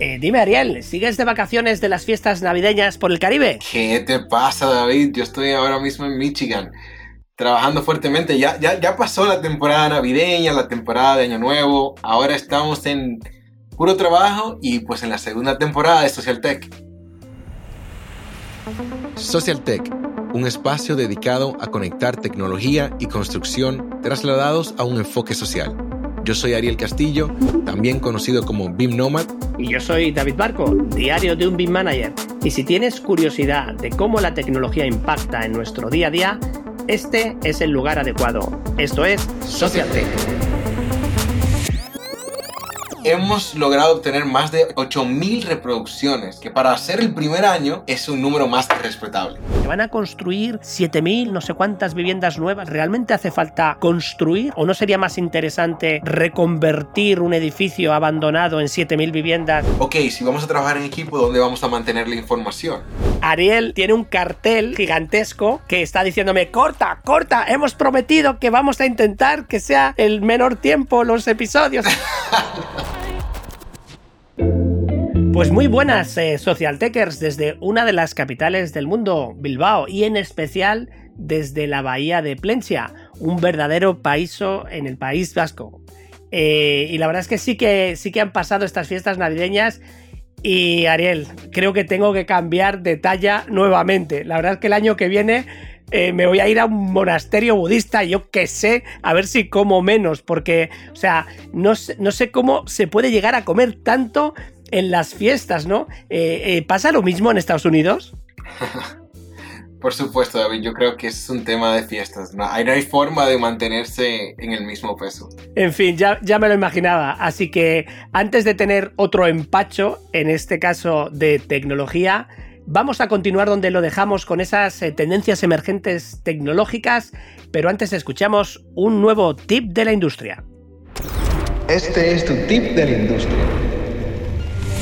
Eh, dime, Ariel, ¿sigues de vacaciones de las fiestas navideñas por el Caribe? ¿Qué te pasa, David? Yo estoy ahora mismo en Michigan, trabajando fuertemente. Ya, ya, ya pasó la temporada navideña, la temporada de Año Nuevo. Ahora estamos en puro trabajo y pues en la segunda temporada de Social Tech. Social Tech, un espacio dedicado a conectar tecnología y construcción trasladados a un enfoque social. Yo soy Ariel Castillo, también conocido como BIM Nomad. Y yo soy David Barco, diario de un BIM Manager. Y si tienes curiosidad de cómo la tecnología impacta en nuestro día a día, este es el lugar adecuado. Esto es Social Tech hemos logrado obtener más de 8.000 reproducciones, que para ser el primer año es un número más respetable. ¿Se van a construir 7.000, no sé cuántas viviendas nuevas? ¿Realmente hace falta construir? ¿O no sería más interesante reconvertir un edificio abandonado en 7.000 viviendas? Ok, si vamos a trabajar en equipo, ¿dónde vamos a mantener la información? Ariel tiene un cartel gigantesco que está diciéndome, corta, corta, hemos prometido que vamos a intentar que sea el menor tiempo los episodios. Pues muy buenas eh, Social Techers desde una de las capitales del mundo, Bilbao, y en especial desde la bahía de Plencia, un verdadero paíso en el País Vasco. Eh, y la verdad es que sí que sí que han pasado estas fiestas navideñas y Ariel, creo que tengo que cambiar de talla nuevamente. La verdad es que el año que viene eh, me voy a ir a un monasterio budista, yo qué sé, a ver si como menos, porque, o sea, no, no sé cómo se puede llegar a comer tanto en las fiestas, ¿no? Eh, eh, ¿Pasa lo mismo en Estados Unidos? Por supuesto, David, yo creo que es un tema de fiestas. No hay, forma de mantenerse en el mismo peso. En fin, ya, ya me lo imaginaba. Así que antes de tener otro empacho, en este caso de tecnología, vamos a continuar donde lo dejamos con esas eh, tendencias emergentes tecnológicas, pero antes escuchamos un nuevo tip de la industria. Este es tu tip de la industria.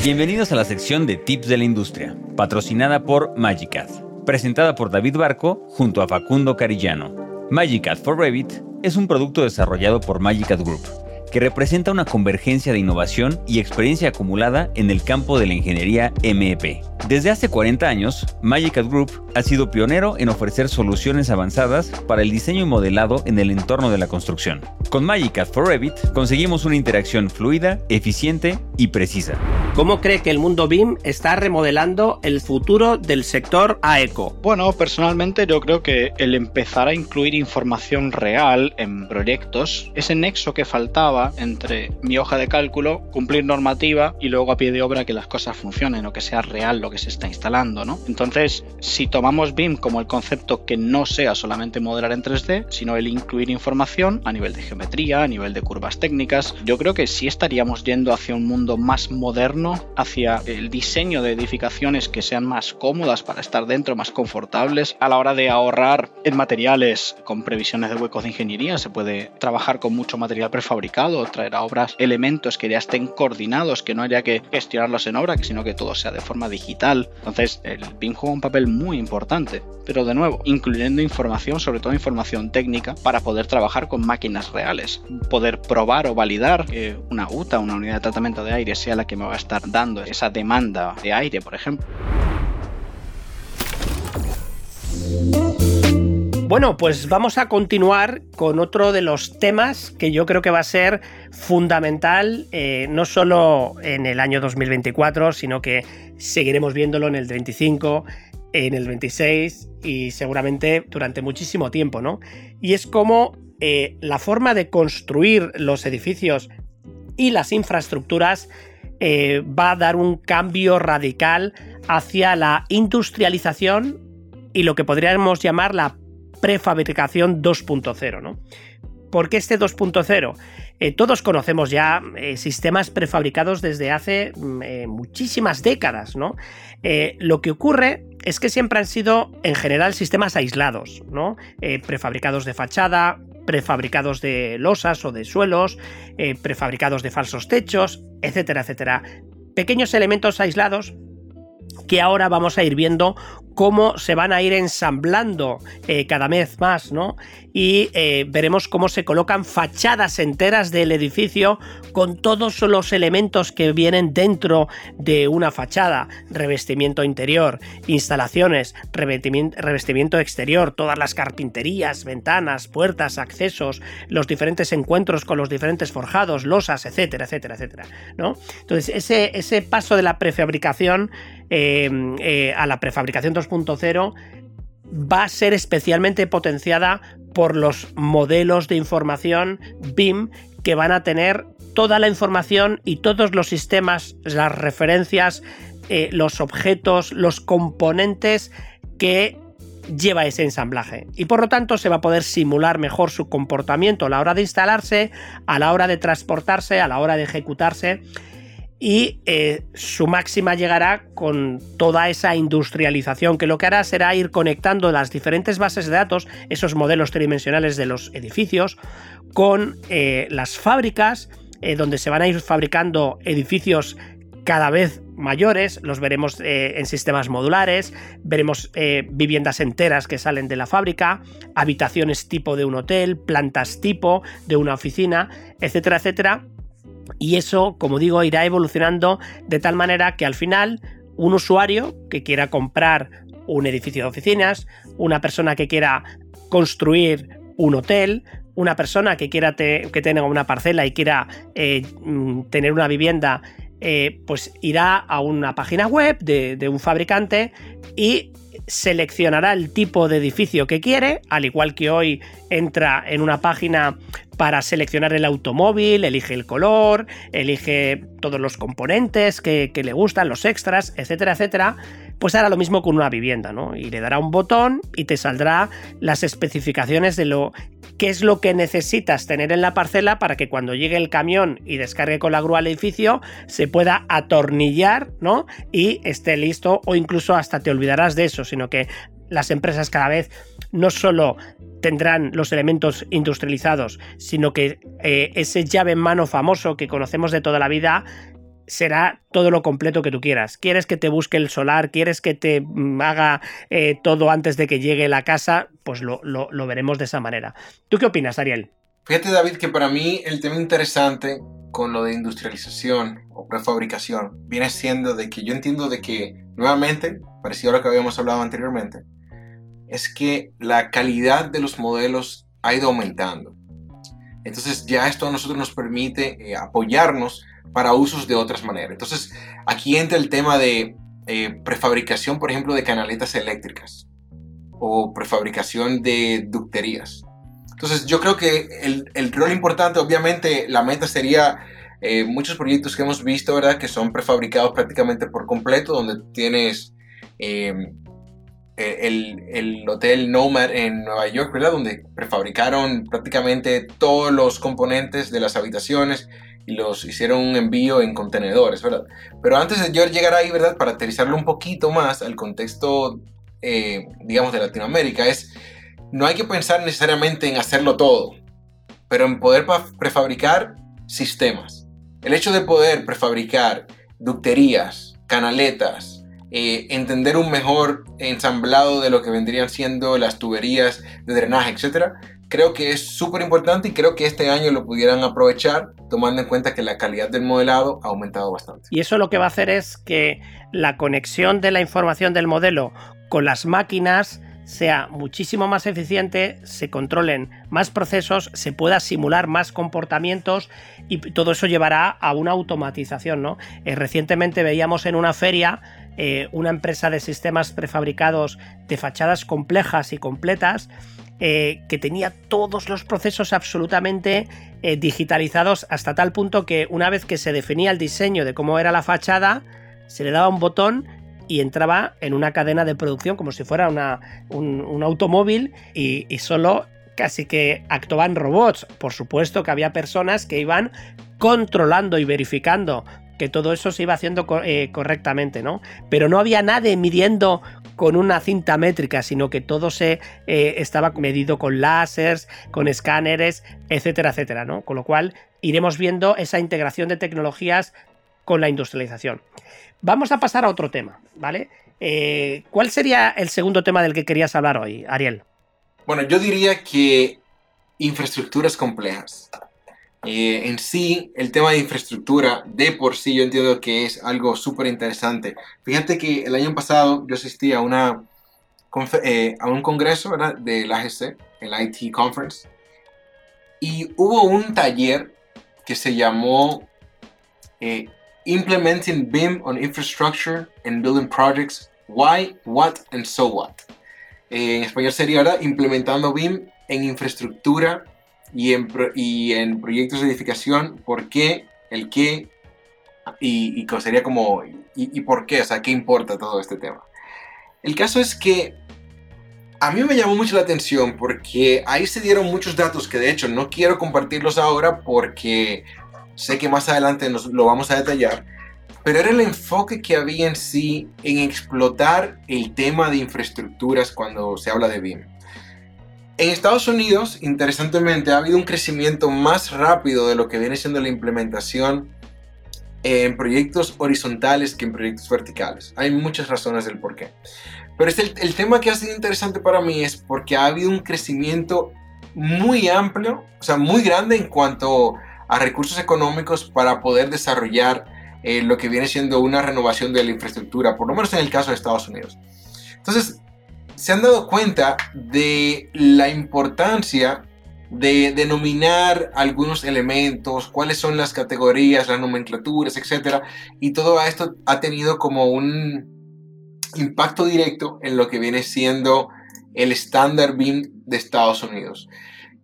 Bienvenidos a la sección de Tips de la Industria, patrocinada por Magicad, presentada por David Barco junto a Facundo Carillano. Magicad for Revit es un producto desarrollado por Magicad Group que representa una convergencia de innovación y experiencia acumulada en el campo de la ingeniería MEP. Desde hace 40 años, Magicat Group ha sido pionero en ofrecer soluciones avanzadas para el diseño y modelado en el entorno de la construcción. Con Magicat for Revit conseguimos una interacción fluida, eficiente y precisa. ¿Cómo cree que el mundo BIM está remodelando el futuro del sector AECO? Bueno, personalmente yo creo que el empezar a incluir información real en proyectos, ese nexo que faltaba entre mi hoja de cálculo, cumplir normativa y luego a pie de obra que las cosas funcionen o que sea real lo que se está instalando, ¿no? Entonces, si tomamos BIM como el concepto que no sea solamente modelar en 3D, sino el incluir información a nivel de geometría, a nivel de curvas técnicas, yo creo que sí estaríamos yendo hacia un mundo más moderno, hacia el diseño de edificaciones que sean más cómodas para estar dentro, más confortables, a la hora de ahorrar en materiales con previsiones de huecos de ingeniería, se puede trabajar con mucho material prefabricado traer a obras elementos que ya estén coordinados, que no haya que gestionarlos en obra, sino que todo sea de forma digital. Entonces, el BIM juega un papel muy importante, pero de nuevo, incluyendo información, sobre todo información técnica, para poder trabajar con máquinas reales, poder probar o validar que una UTA, una unidad de tratamiento de aire, sea la que me va a estar dando esa demanda de aire, por ejemplo. Bueno, pues vamos a continuar con otro de los temas que yo creo que va a ser fundamental, eh, no solo en el año 2024, sino que seguiremos viéndolo en el 35, en el 26 y seguramente durante muchísimo tiempo, ¿no? Y es como eh, la forma de construir los edificios y las infraestructuras eh, va a dar un cambio radical hacia la industrialización y lo que podríamos llamar la prefabricación 2.0, ¿no? ¿Por qué este 2.0? Eh, todos conocemos ya eh, sistemas prefabricados desde hace mm, eh, muchísimas décadas, ¿no? lo que ocurre es que siempre han sido, en general, sistemas aislados, ¿no? prefabricados de fachada, prefabricados de losas o de suelos, prefabricados de falsos techos, etcétera, etcétera. Pequeños elementos aislados que ahora vamos a ir viendo cómo se van a ir ensamblando eh, cada vez más, ¿no? Y eh, veremos cómo se colocan fachadas enteras del edificio con todos los elementos que vienen dentro de una fachada, revestimiento interior, instalaciones, revestimiento, exterior, todas las carpinterías, ventanas, puertas, accesos, los diferentes encuentros con los diferentes forjados, losas, etcétera, etcétera, etcétera, ¿no? Entonces, ese, ese paso de la prefabricación Em, eh, a la prefabricación 2.0 va a ser especialmente potenciada por los modelos de información BIM que van a tener toda la información y todos los sistemas, las referencias, eh, los objetos, los componentes que lleva ese ensamblaje. Y por lo tanto se va a poder simular mejor su comportamiento a la hora de instalarse, a la hora de transportarse, a la hora de ejecutarse y eh, su máxima llegará con toda esa industrialización, que lo que hará será ir conectando las diferentes bases de datos, esos modelos tridimensionales de los edificios, con eh, las fábricas, eh, donde se van a ir fabricando edificios cada vez mayores, los veremos en sistemas modulares, veremos viviendas enteras que salen de la fábrica, habitaciones tipo de un hotel, plantas tipo de una oficina, etcétera, etcétera, y eso, como digo, irá evolucionando de tal manera que al final un usuario que quiera comprar un edificio de oficinas, una persona que quiera construir un hotel, una persona que quiera que tenga una parcela y quiera eh, mm, tener una vivienda, eh, pues irá a una página web de un fabricante y seleccionará el tipo de edificio que quiere, al igual que hoy entra en una página para seleccionar el automóvil, elige el color, elige todos los componentes que, le gustan, los extras, etcétera, etcétera, pues hará lo mismo con una vivienda, ¿no? Y le dará un botón y te saldrá las especificaciones de lo qué es lo que necesitas tener en la parcela para que cuando llegue el camión y descargue con la grúa al edificio se pueda atornillar, ¿no? Y esté listo o incluso hasta te olvidarás de eso, sino que las empresas cada vez no solo tendrán los elementos industrializados, sino que eh, ese llave en mano famoso que conocemos de toda la vida será todo lo completo que tú quieras. ¿Quieres que te busque el solar? ¿Quieres que te mm, haga eh, todo antes de que llegue la casa? Pues lo, lo veremos de esa manera. ¿Tú qué opinas, Ariel? Fíjate, David, que para mí el tema interesante con lo de industrialización o prefabricación viene siendo de que yo entiendo de que, nuevamente, parecido a lo que habíamos hablado anteriormente, es que la calidad de los modelos ha ido aumentando. Entonces ya esto a nosotros nos permite eh, apoyarnos para usos de otras maneras. Entonces aquí entra el tema de eh, prefabricación, por ejemplo, de canaletas eléctricas o prefabricación de ducterías. Entonces yo creo que el, el rol importante, obviamente la meta sería eh, muchos proyectos que hemos visto, ¿verdad? Que son prefabricados prácticamente por completo, donde tienes eh, el, el, hotel Nomad en Nueva York, ¿verdad? Donde prefabricaron prácticamente todos los componentes de las habitaciones y los hicieron un envío en contenedores, ¿verdad? Pero antes de llegar ahí, ¿verdad? Para aterrizarlo un poquito más al contexto, eh, digamos, de Latinoamérica, es, no hay que pensar necesariamente en hacerlo todo, pero en poder prefabricar sistemas. El hecho de poder prefabricar ducterías, canaletas, eh, entender un mejor ensamblado de lo que vendrían siendo las tuberías de drenaje, etcétera, creo que es súper importante y creo que este año lo pudieran aprovechar tomando en cuenta que la calidad del modelado ha aumentado bastante. Y eso lo que va a hacer es que la conexión de la información del modelo con las máquinas sea muchísimo más eficiente, se controlen más procesos, se pueda simular más comportamientos y todo eso llevará a una automatización. ¿no? Eh, recientemente veíamos en una feria eh, una empresa de sistemas prefabricados de fachadas complejas y completas eh, que tenía todos los procesos absolutamente digitalizados hasta tal punto que una vez que se definía el diseño de cómo era la fachada, se le daba un botón y entraba en una cadena de producción como si fuera un, automóvil y, solo casi que actuaban robots. Por supuesto que había personas que iban controlando y verificando que todo eso se iba haciendo eh, correctamente, ¿no? Pero no había nadie midiendo con una cinta métrica, sino que todo se eh, estaba medido con láseres, con escáneres, etcétera, etcétera, ¿no? Con lo cual iremos viendo esa integración de tecnologías con la industrialización. Vamos a pasar a otro tema, ¿vale? Eh, ¿Cuál sería el segundo tema del que querías hablar hoy, Ariel? Bueno, yo diría que infraestructuras complejas. Eh, en sí, el tema de infraestructura, de por sí, yo entiendo que es algo súper interesante. Fíjate que el año pasado yo asistí a, una, eh, a un congreso AGC, el IT Conference, y hubo un taller que se llamó Implementing BIM on Infrastructure and Building Projects Why, What and So What. Eh, en español sería ¿verdad? implementando BIM en infraestructura y en, y en proyectos de edificación, por qué, el qué y, y sería como y, y, por qué, o sea, qué importa todo este tema. El caso es que a mí me llamó mucho la atención porque ahí se dieron muchos datos que de hecho no quiero compartirlos ahora porque sé que más adelante nos lo vamos a detallar, pero era el enfoque que había en sí en explotar el tema de infraestructuras cuando se habla de BIM. En Estados Unidos, interesantemente, ha habido un crecimiento más rápido de lo que viene siendo la implementación en proyectos horizontales que en proyectos verticales. Hay muchas razones del por qué. Pero es el, el tema que ha sido interesante para mí es porque ha habido un crecimiento muy amplio, o sea, muy grande en cuanto a recursos económicos para poder desarrollar eh, lo que viene siendo una renovación de la infraestructura, por lo menos en el caso de Estados Unidos. Entonces, se han dado cuenta de la importancia de denominar algunos elementos, cuáles son las categorías, las nomenclaturas, etc. Y todo esto ha tenido como un impacto directo en lo que viene siendo el estándar BIM de Estados Unidos.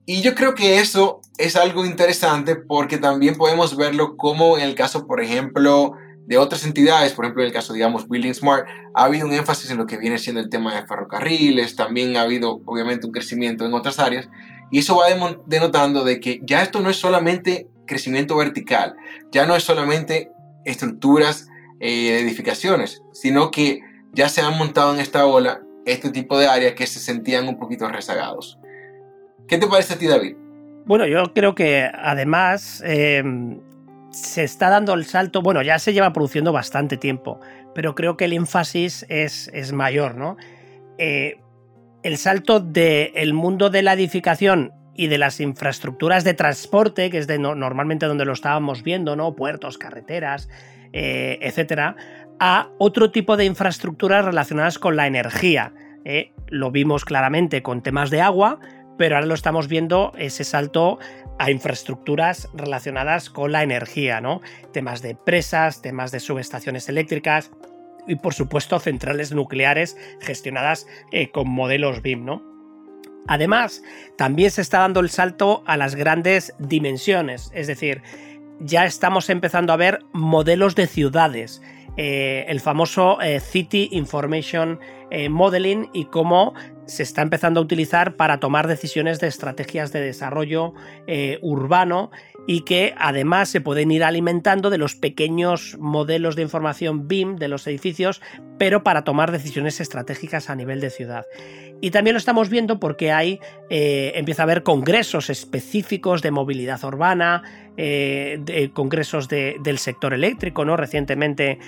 Y yo creo que eso es algo interesante porque también podemos verlo como en el caso, por ejemplo, de otras entidades, por ejemplo, en el caso, digamos, Building Smart, ha habido un énfasis en lo que viene siendo el tema de ferrocarriles, también ha habido, obviamente, un crecimiento en otras áreas, y eso va denotando de que ya esto no es solamente crecimiento vertical, ya no es solamente estructuras eh, edificaciones, sino que ya se han montado en esta ola este tipo de áreas que se sentían un poquito rezagados. ¿Qué te parece a ti, David? Bueno, yo creo que además eh, se está dando el salto, bueno, ya se lleva produciendo bastante tiempo, pero creo que el énfasis es, es mayor, ¿no? Eh, el salto del mundo de la edificación y de las infraestructuras de transporte, que es de normalmente donde lo estábamos viendo, ¿no? Puertos, carreteras, eh, etcétera, a otro tipo de infraestructuras relacionadas con la energía. lo vimos claramente con temas de agua, pero ahora lo estamos viendo ese salto a infraestructuras relacionadas con la energía, ¿no? Temas de presas, temas de subestaciones eléctricas y por supuesto centrales nucleares gestionadas eh, con modelos BIM, ¿no? Además, también se está dando el salto a las grandes dimensiones, es decir, ya estamos empezando a ver modelos de ciudades, eh, el famoso eh, City Information Modeling y cómo se está empezando a utilizar para tomar decisiones de estrategias de desarrollo eh, urbano y que además se pueden ir alimentando de los pequeños modelos de información BIM de los edificios, pero para tomar decisiones estratégicas a nivel de ciudad. Y también lo estamos viendo porque hay, eh, empieza a haber congresos específicos de movilidad urbana, eh, de congresos del sector eléctrico, ¿no? Recientemente,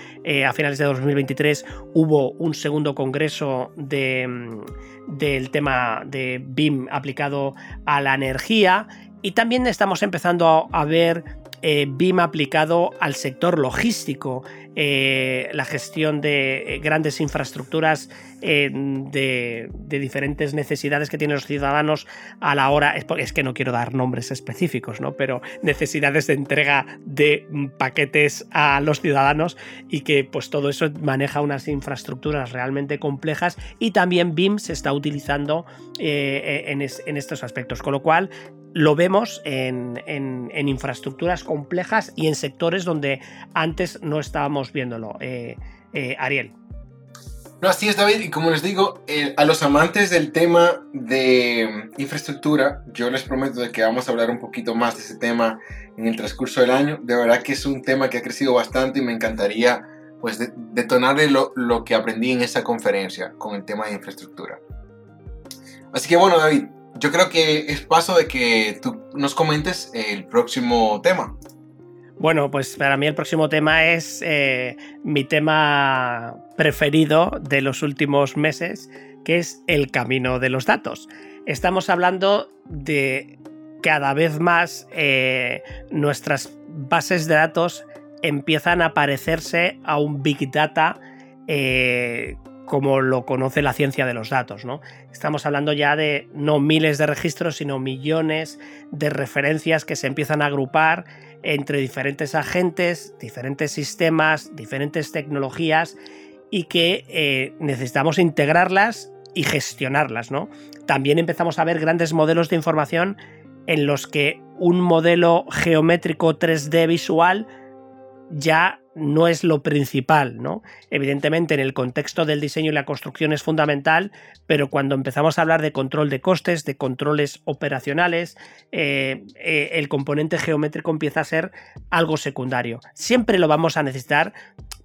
a finales de 2023, hubo un segundo congreso de mm, del tema de BIM aplicado a la energía y también estamos empezando a, ver eh, BIM aplicado al sector logístico, eh, la gestión de eh, grandes infraestructuras de, diferentes necesidades que tienen los ciudadanos a la hora, es, que no quiero dar nombres específicos, ¿no? pero necesidades de entrega de paquetes a los ciudadanos y que pues todo eso maneja unas infraestructuras realmente complejas y también BIM se está utilizando en estos aspectos, con lo cual lo vemos en, infraestructuras complejas y en sectores donde antes no estábamos viéndolo. Eh, eh, Ariel. No, así es, David. Y como les digo, eh, a los amantes del tema de infraestructura, yo les prometo de que vamos a hablar un poquito más de ese tema en el transcurso del año. De verdad que es un tema que ha crecido bastante y me encantaría pues detonarle lo, lo que aprendí en esa conferencia con el tema de infraestructura. Así que bueno, David, yo creo que es paso de que tú nos comentes el próximo tema. Bueno, pues para mí el próximo tema es eh, mi tema preferido de los últimos meses, que es el camino de los datos. Estamos hablando de cada vez más eh, nuestras bases de datos empiezan a parecerse a un big data eh, como lo conoce la ciencia de los datos. ¿no? Estamos hablando ya de no miles de registros, sino millones de referencias que se empiezan a agrupar entre diferentes agentes, diferentes sistemas, diferentes tecnologías y que eh, necesitamos integrarlas y gestionarlas. ¿no? También empezamos a ver grandes modelos de información en los que un modelo geométrico 3D visual ya no es lo principal, ¿no? Evidentemente en el contexto del diseño y la construcción es fundamental, pero cuando empezamos a hablar de control de costes, de controles operacionales, eh, eh, el componente geométrico empieza a ser algo secundario. Siempre lo vamos a necesitar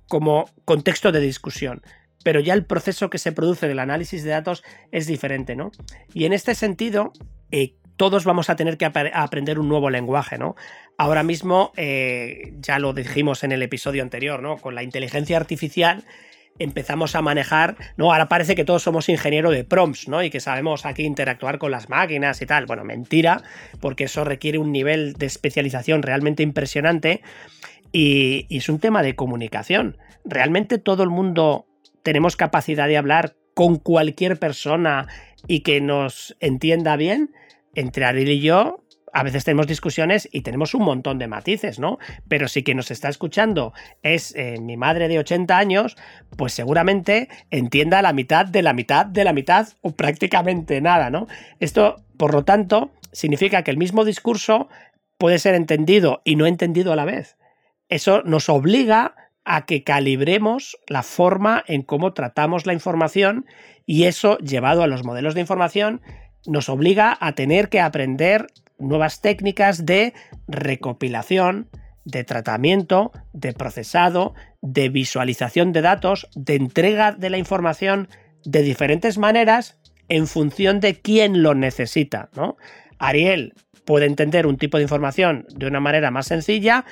como contexto de discusión, pero ya el proceso que se produce del análisis de datos es diferente, ¿no? Y en este sentido, eh, todos vamos a tener que aprender un nuevo lenguaje, ¿no? Ahora mismo, eh, ya lo dijimos en el episodio anterior, ¿no? Con la inteligencia artificial empezamos a manejar, ¿no? Ahora parece que todos somos ingenieros de prompts, ¿no? Y que sabemos aquí interactuar con las máquinas y tal. Bueno, mentira, porque eso requiere un nivel de especialización realmente impresionante y, y es un tema de comunicación. Realmente todo el mundo tenemos capacidad de hablar con cualquier persona y que nos entienda bien entre Ariel y yo a veces tenemos discusiones y tenemos un montón de matices, ¿no? Pero si quien nos está escuchando es eh, mi madre de 80 años, pues seguramente entienda la mitad de la mitad de la mitad o prácticamente nada, ¿no? Esto, por lo tanto, significa que el mismo discurso puede ser entendido y no entendido a la vez. Eso nos obliga a que calibremos la forma en cómo tratamos la información y eso, llevado a los modelos de información, nos obliga a tener que aprender nuevas técnicas de recopilación, de tratamiento, de procesado, de visualización de datos, de entrega de la información de diferentes maneras en función de quién lo necesita. ¿no? Ariel puede entender un tipo de información de una manera más sencilla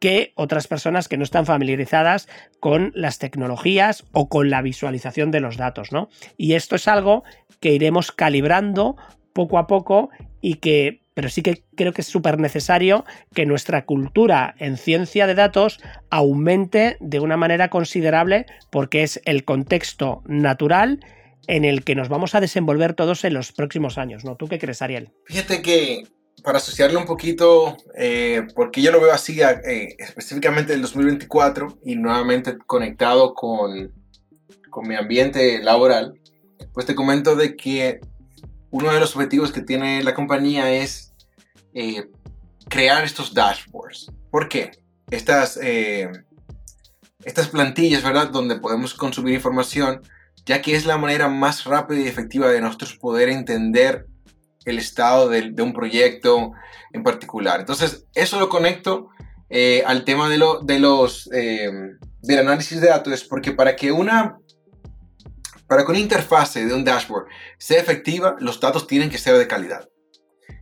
que otras personas que no están familiarizadas con las tecnologías o con la visualización de los datos, ¿no? Y esto es algo que iremos calibrando poco a poco y que, pero sí que creo que es súper necesario que nuestra cultura en ciencia de datos aumente de una manera considerable porque es el contexto natural en el que nos vamos a desenvolver todos en los próximos años, ¿no? ¿Tú qué crees, Ariel? Fíjate que para asociarlo un poquito, eh, porque yo lo veo así, eh, específicamente el 2024 y nuevamente conectado con, con mi ambiente laboral, pues te comento de que uno de los objetivos que tiene la compañía es eh, crear estos dashboards. ¿Por qué? Estas, estas plantillas, ¿verdad? Donde podemos consumir información, ya que es la manera más rápida y efectiva de nosotros poder entender el estado de, un proyecto en particular. Entonces, eso lo conecto eh, al tema de, lo, de los, eh, del análisis de datos, porque para que una para que una interfase de un dashboard sea efectiva, los datos tienen que ser de calidad.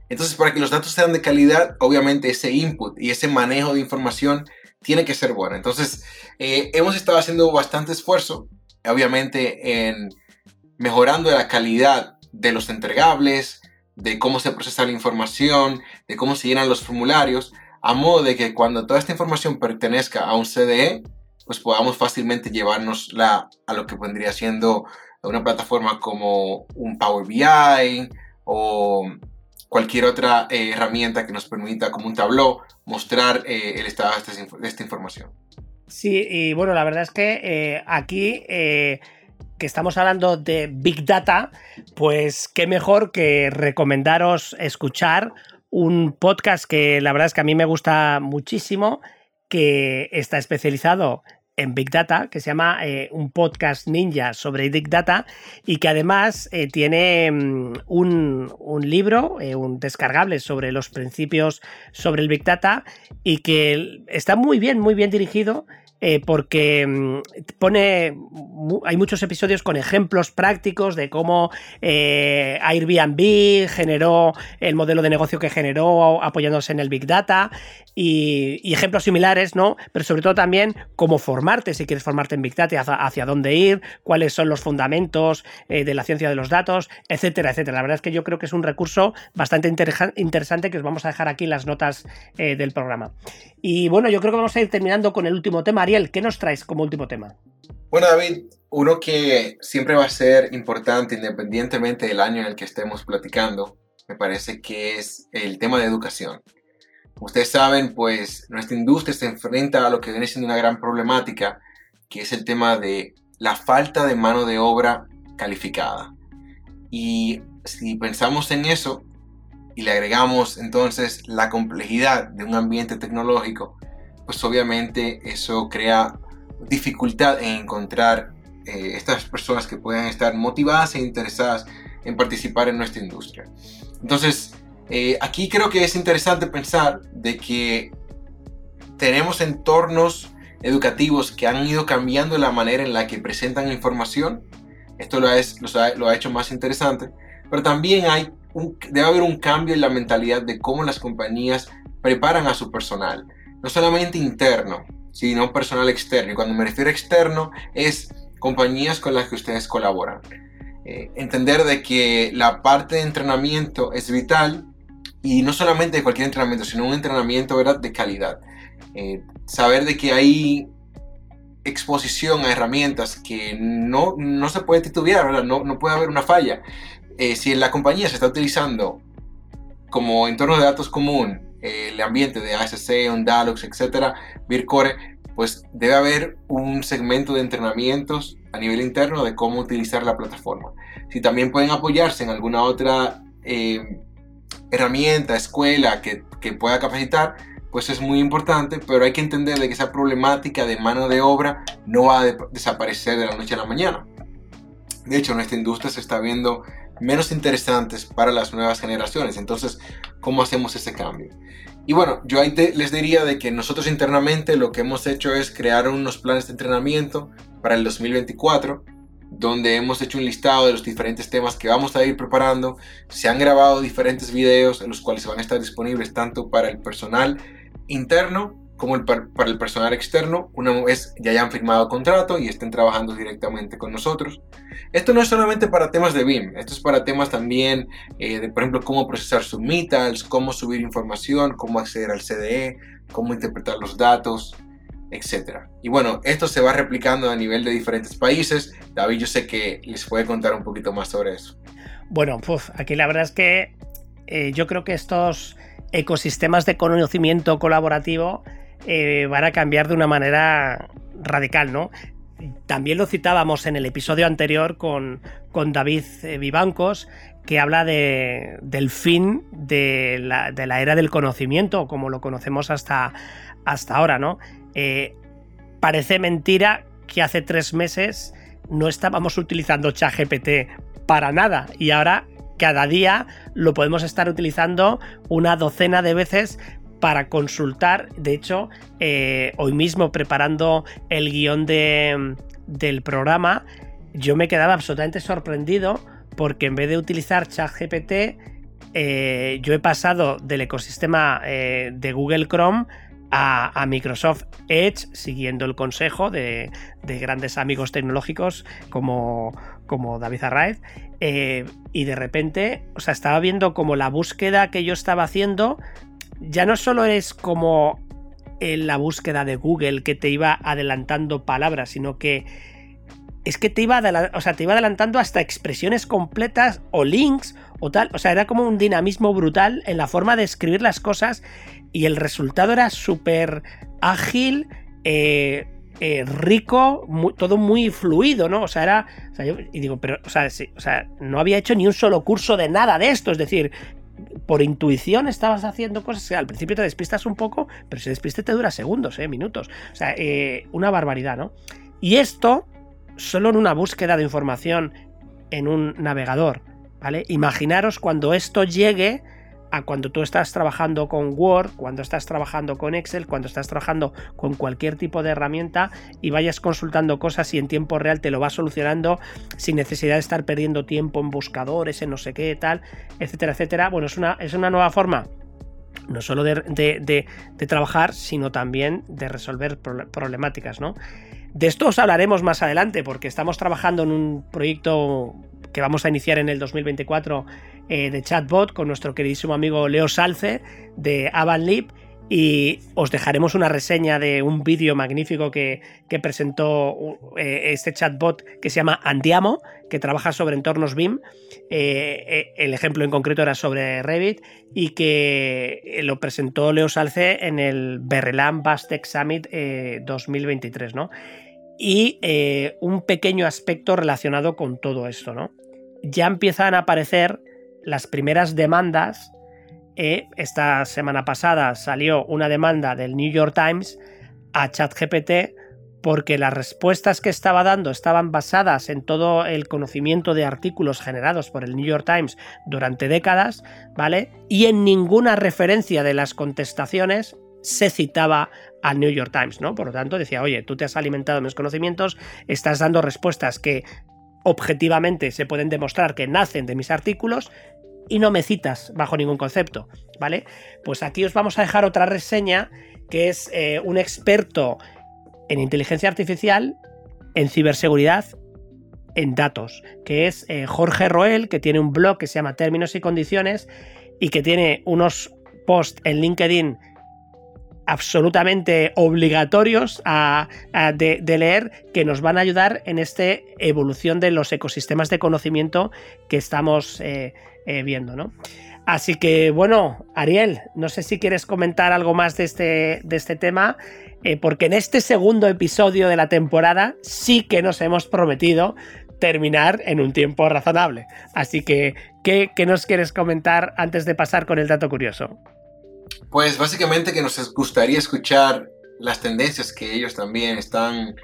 Entonces, para que los datos sean de calidad, obviamente ese input y ese manejo de información tiene que ser bueno. Entonces, eh, hemos estado haciendo bastante esfuerzo, obviamente, en mejorando la calidad de los entregables, de cómo se procesa la información, de cómo se llenan los formularios, a modo de que cuando toda esta información pertenezca a un CDE, pues podamos fácilmente llevárnosla a lo que vendría siendo una plataforma como un Power BI o cualquier otra eh, herramienta que nos permita, como un Tableau, mostrar eh, el estado de esta, información. Sí, y bueno, la verdad es que eh, aquí que estamos hablando de Big Data, pues qué mejor que recomendaros escuchar un podcast que la verdad es que a mí me gusta muchísimo, que está especializado en Big Data, que se llama eh, un podcast ninja sobre Big Data y que además eh, tiene mm, un, libro, eh, un descargable sobre los principios sobre el Big Data y que está muy bien, muy bien dirigido eh, porque mm, pone, hay muchos episodios con ejemplos prácticos de cómo eh, Airbnb generó el modelo de negocio que generó apoyándose en el Big Data y, ejemplos similares, ¿no? Pero sobre todo también cómo formarte, si quieres formarte en Big Data, hacia, dónde ir, cuáles son los fundamentos eh, de la ciencia de los datos, etcétera, etcétera. La verdad es que yo creo que es un recurso bastante interesante que os vamos a dejar aquí en las notas del programa. Y bueno, yo creo que vamos a ir terminando con el último tema. Ariel, ¿qué nos traes como último tema? Bueno, David, uno que siempre va a ser importante independientemente del año en el que estemos platicando, me parece que es el tema de educación. ustedes saben, pues nuestra industria se enfrenta a lo que viene siendo una gran problemática, que es el tema de la falta de mano de obra calificada. Y si pensamos en eso, y le agregamos entonces la complejidad de un ambiente tecnológico, pues obviamente eso crea dificultad en encontrar eh, estas personas que puedan estar motivadas e interesadas en participar en nuestra industria. Entonces, eh, aquí creo que es interesante pensar de que tenemos entornos educativos que han ido cambiando la manera en la que presentan información. Esto lo, ha hecho más interesante. Pero también hay debe haber un cambio en la mentalidad de cómo las compañías preparan a su personal. No solamente interno, sino personal externo. Y cuando me refiero externo es compañías con las que ustedes colaboran. Eh, entender de que la parte de entrenamiento es vital y no solamente de cualquier entrenamiento, sino un entrenamiento ¿verdad? de calidad. Eh, saber de que hay exposición a herramientas que no, no se puede titubear, No, no puede haber una falla. Eh, si en la compañía se está utilizando como entorno de datos común el ambiente de ASC, Ondalox, etcétera, Vircore, pues debe haber un segmento de entrenamientos a nivel interno de cómo utilizar la plataforma. Si también pueden apoyarse en alguna otra eh, herramienta, escuela que, que, pueda capacitar, pues es muy importante, pero hay que entender de que esa problemática de mano de obra no va a desaparecer de la noche a la mañana. De hecho, nuestra industria se está viendo menos interesantes para las nuevas generaciones. Entonces, ¿cómo hacemos ese cambio? Y bueno, yo ahí les diría de que nosotros internamente lo que hemos hecho es crear unos planes de entrenamiento para el 2024, donde hemos hecho un listado de los diferentes temas que vamos a ir preparando. Se han grabado diferentes videos en los cuales van a estar disponibles tanto para el personal interno como el, para el personal externo, una vez ya hayan firmado contrato y estén trabajando directamente con nosotros. Esto no es solamente para temas de BIM, esto es para temas también eh, de, por ejemplo, cómo procesar submittals, cómo subir información, cómo acceder al CDE, cómo interpretar los datos, etc. Y bueno, esto se va replicando a nivel de diferentes países. David, yo sé que les puede contar un poquito más sobre eso. Bueno, pues aquí la verdad es que eh, yo creo que estos ecosistemas de conocimiento colaborativo eh, van a cambiar de una manera radical, ¿no? También lo citábamos en el episodio anterior con, con David eh, Vivancos, que habla de, del fin de la, era del conocimiento, como lo conocemos hasta, hasta ahora, ¿no? Eh, parece mentira que hace tres meses no estábamos utilizando ChatGPT para nada y ahora cada día lo podemos estar utilizando una docena de veces para consultar. De hecho, eh, hoy mismo preparando el guion de, del programa, yo me quedaba absolutamente sorprendido porque en vez de utilizar ChatGPT, eh, yo he pasado del ecosistema eh, de Google Chrome a, Microsoft Edge, siguiendo el consejo de, grandes amigos tecnológicos como, como David Arraez. y de repente, o sea, estaba viendo como la búsqueda que yo estaba haciendo ya no solo es como en la búsqueda de Google que te iba adelantando palabras, sino que es que te iba, o sea, te iba adelantando hasta expresiones completas o links o tal. O sea, era como un dinamismo brutal en la forma de escribir las cosas y el resultado era súper ágil, eh, eh, rico, todo muy fluido, ¿no? O sea, era. y digo, pero, o sea, o sea, no había hecho ni un solo curso de nada de esto. Es decir, por intuición estabas haciendo cosas que al principio te despistas un poco, pero ese despiste te dura segundos, eh, minutos. O sea, eh, una barbaridad, ¿no? Y esto solo en una búsqueda de información en un navegador, ¿vale? Imaginaros cuando esto llegue a cuando tú estás trabajando con Word, cuando estás trabajando con Excel, cuando estás trabajando con cualquier tipo de herramienta y vayas consultando cosas y en tiempo real te lo va solucionando sin necesidad de estar perdiendo tiempo en buscadores, en no sé qué, tal, etcétera, etcétera. Bueno, es una, es una nueva forma no solo de, trabajar, sino también de resolver problemáticas, ¿no? De esto os hablaremos más adelante, porque estamos trabajando en un proyecto que vamos a iniciar en el 2024 eh, de chatbot con nuestro queridísimo amigo Leo Salce de Avanlib y os dejaremos una reseña de un vídeo magnífico que, presentó eh, este chatbot que se llama Andiamo, que trabaja sobre entornos BIM. Eh, el ejemplo en concreto era sobre Revit y que lo presentó Leo Salce en el Berrelam Bastec Summit 2023, ¿no? Y un pequeño aspecto relacionado con todo esto, ¿no? Ya empiezan a aparecer las primeras demandas esta semana pasada salió una demanda del New York Times a ChatGPT porque las respuestas que estaba dando estaban basadas en todo el conocimiento de artículos generados por el New York Times durante décadas, ¿vale? Y en ninguna referencia de las contestaciones se citaba al New York Times, ¿no? Por lo tanto, decía, oye, tú te has alimentado mis conocimientos, estás dando respuestas que objetivamente se pueden demostrar que nacen de mis artículos, y no me citas bajo ningún concepto, ¿vale? Pues aquí os vamos a dejar otra reseña que es eh, un experto en inteligencia artificial, en ciberseguridad, en datos, que es eh, Jorge Roel, que tiene un blog que se llama Términos y Condiciones y que tiene unos posts en LinkedIn absolutamente obligatorios de, leer que nos van a ayudar en esta evolución de los ecosistemas de conocimiento que estamos eh, eh, viendo, ¿no? Así que bueno, Ariel, no sé si quieres comentar algo más de este, de este tema, eh, porque en este segundo episodio de la temporada sí que nos hemos prometido terminar en un tiempo razonable. Así que, ¿qué, qué nos quieres comentar antes de pasar con el dato curioso? Pues básicamente que nos gustaría escuchar las tendencias que ellos también están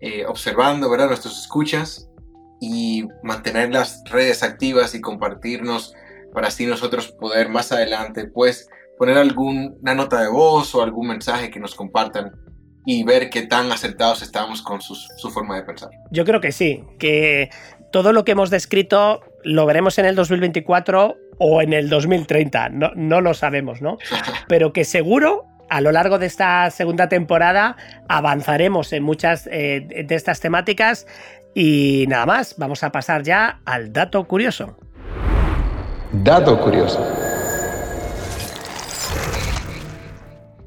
eh, observando, ¿verdad? Nuestros escuchas y mantener las redes activas y compartirnos para así nosotros poder más adelante pues poner alguna nota de voz o algún mensaje que nos compartan y ver qué tan acertados estamos con su forma de pensar. Yo creo que sí, que todo lo que hemos descrito lo veremos en el 2024 o en el 2030, no, no lo sabemos, ¿no? Pero que seguro a lo largo de esta segunda temporada avanzaremos en muchas eh, de estas temáticas y nada más, vamos a pasar ya al dato curioso. Dato curioso.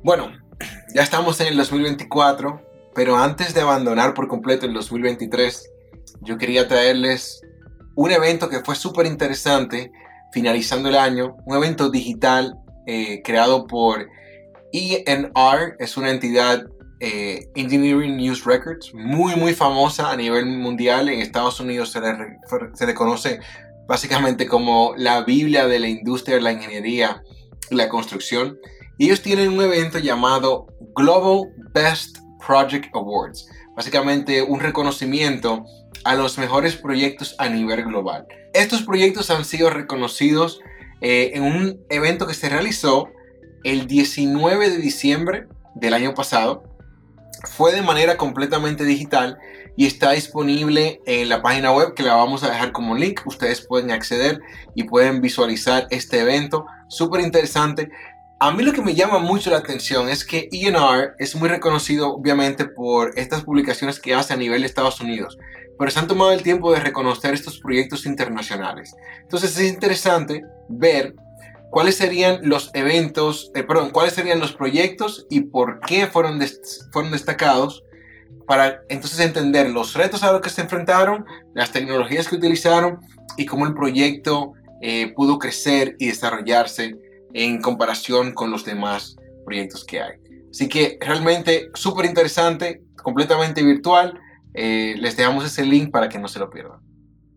Bueno, ya estamos en el 2024, pero antes de abandonar por completo el 2023, yo quería traerles un evento que fue súper interesante finalizando el año, un evento digital eh, creado por ENR, es una entidad eh, Engineering News Records, muy muy famosa a nivel mundial. En Estados Unidos se le, conoce básicamente como la Biblia de la industria de la ingeniería y la construcción. Ellos tienen un evento llamado Global Best Project Awards, básicamente un reconocimiento a los mejores proyectos a nivel global. Estos proyectos han sido reconocidos eh, en un evento que se realizó el 19 de diciembre del año pasado. Fue de manera completamente digital y está disponible en la página web que la vamos a dejar como link. Ustedes pueden acceder y pueden visualizar este evento. Súper interesante. A mí lo que me llama mucho la atención es que ENR es muy reconocido obviamente por estas publicaciones que hace a nivel de Estados Unidos pero se han tomado el tiempo de reconocer estos proyectos internacionales. Entonces es interesante ver cuáles serían los eventos, eh, perdón, cuáles serían los proyectos y por qué fueron, fueron destacados para entonces entender los retos a los que se enfrentaron, las tecnologías que utilizaron y cómo el proyecto eh, pudo crecer y desarrollarse en comparación con los demás proyectos que hay. Así que realmente súper interesante, completamente virtual eh, les dejamos ese link para que no se lo pierdan.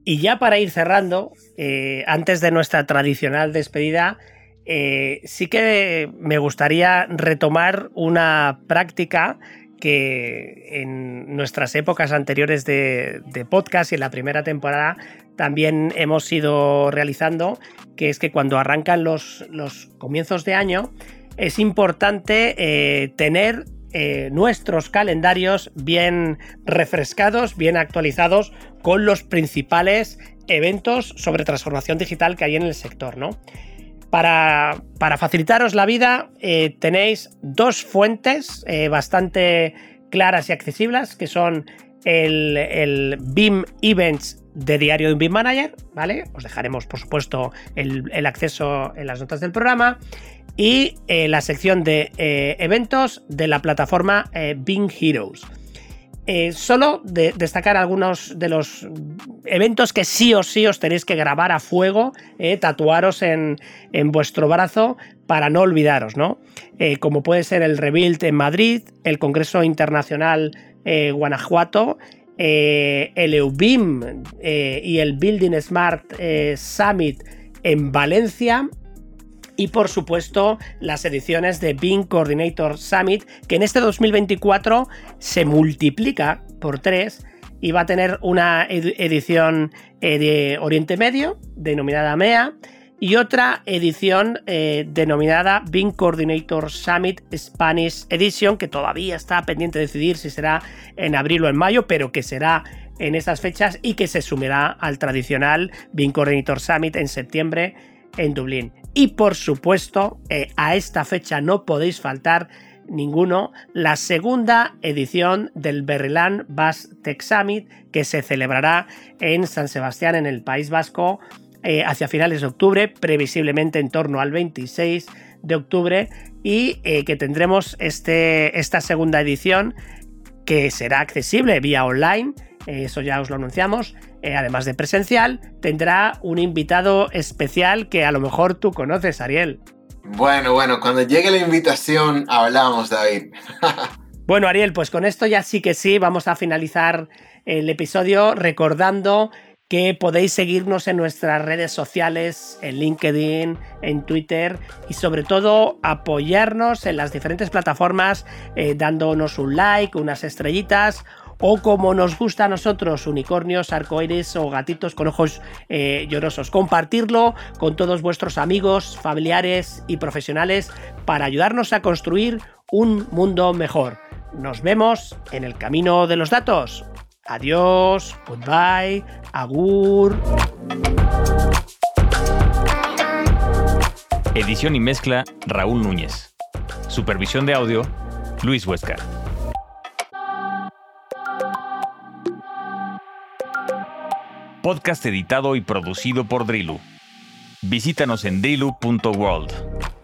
Y ya para ir cerrando, eh, antes de nuestra tradicional despedida, eh, sí que me gustaría retomar una práctica que en nuestras épocas anteriores de, podcast y en la primera temporada también hemos ido realizando, que es que cuando arrancan los, los comienzos de año es importante eh, tener eh, nuestros calendarios bien refrescados, bien actualizados con los principales eventos sobre transformación digital que hay en el sector, ¿no? Para, facilitaros la vida eh, tenéis dos fuentes eh, bastante claras y accesibles, que son el, el, BIM Events de Diario de un BIM Manager, ¿vale? Os dejaremos, por supuesto, el, acceso en las notas del programa. Y eh, la sección de eventos de la plataforma BIM Heroes. Eh, solo de destacar algunos de los eventos que sí o sí os tenéis que grabar a fuego, eh, tatuaros en, vuestro brazo para no olvidaros, ¿no? Eh, como puede ser el Rebuild en Madrid, el Congreso Internacional Guanajuato, el EUBIM y el Building Smart Summit en Valencia, y por supuesto las ediciones de Bing Coordinator Summit, que en este 2024 se multiplica por tres y va a tener una edición eh, de Oriente Medio, denominada MEA, y otra edición eh, denominada Bing Coordinator Summit Spanish Edition, que todavía está pendiente de decidir si será en abril o en mayo, pero que será en esas fechas y que se sumirá al tradicional Bing Coordinator Summit en septiembre en Dublín. Y por supuesto, eh, a esta fecha no podéis faltar ninguno la segunda edición del Berlán Bass Tech Summit que se celebrará en San Sebastián, en el País Vasco, eh, hacia finales de octubre, previsiblemente en torno al 26 de octubre, y eh, que tendremos este, esta segunda edición que será accesible vía online, eso ya os lo anunciamos, eh, además de presencial, tendrá un invitado especial que a lo mejor tú conoces, Ariel. Bueno, bueno, cuando llegue la invitación hablamos, David. bueno, Ariel, pues con esto ya sí que sí, vamos a finalizar el episodio recordando que podéis seguirnos en nuestras redes sociales, en LinkedIn, en Twitter y sobre todo apoyarnos en las diferentes plataformas eh, dándonos un like, unas estrellitas o como nos gusta a nosotros, unicornios, arcoíris o gatitos con ojos eh, llorosos. Compartirlo con todos vuestros amigos, familiares y profesionales para ayudarnos a construir un mundo mejor. Nos vemos en el camino de los datos. Adiós, goodbye, agur. Edición y mezcla Raúl Núñez. Supervisión de audio Luis Huesca. Podcast editado y producido por Drilu. Visítanos en drilu.world.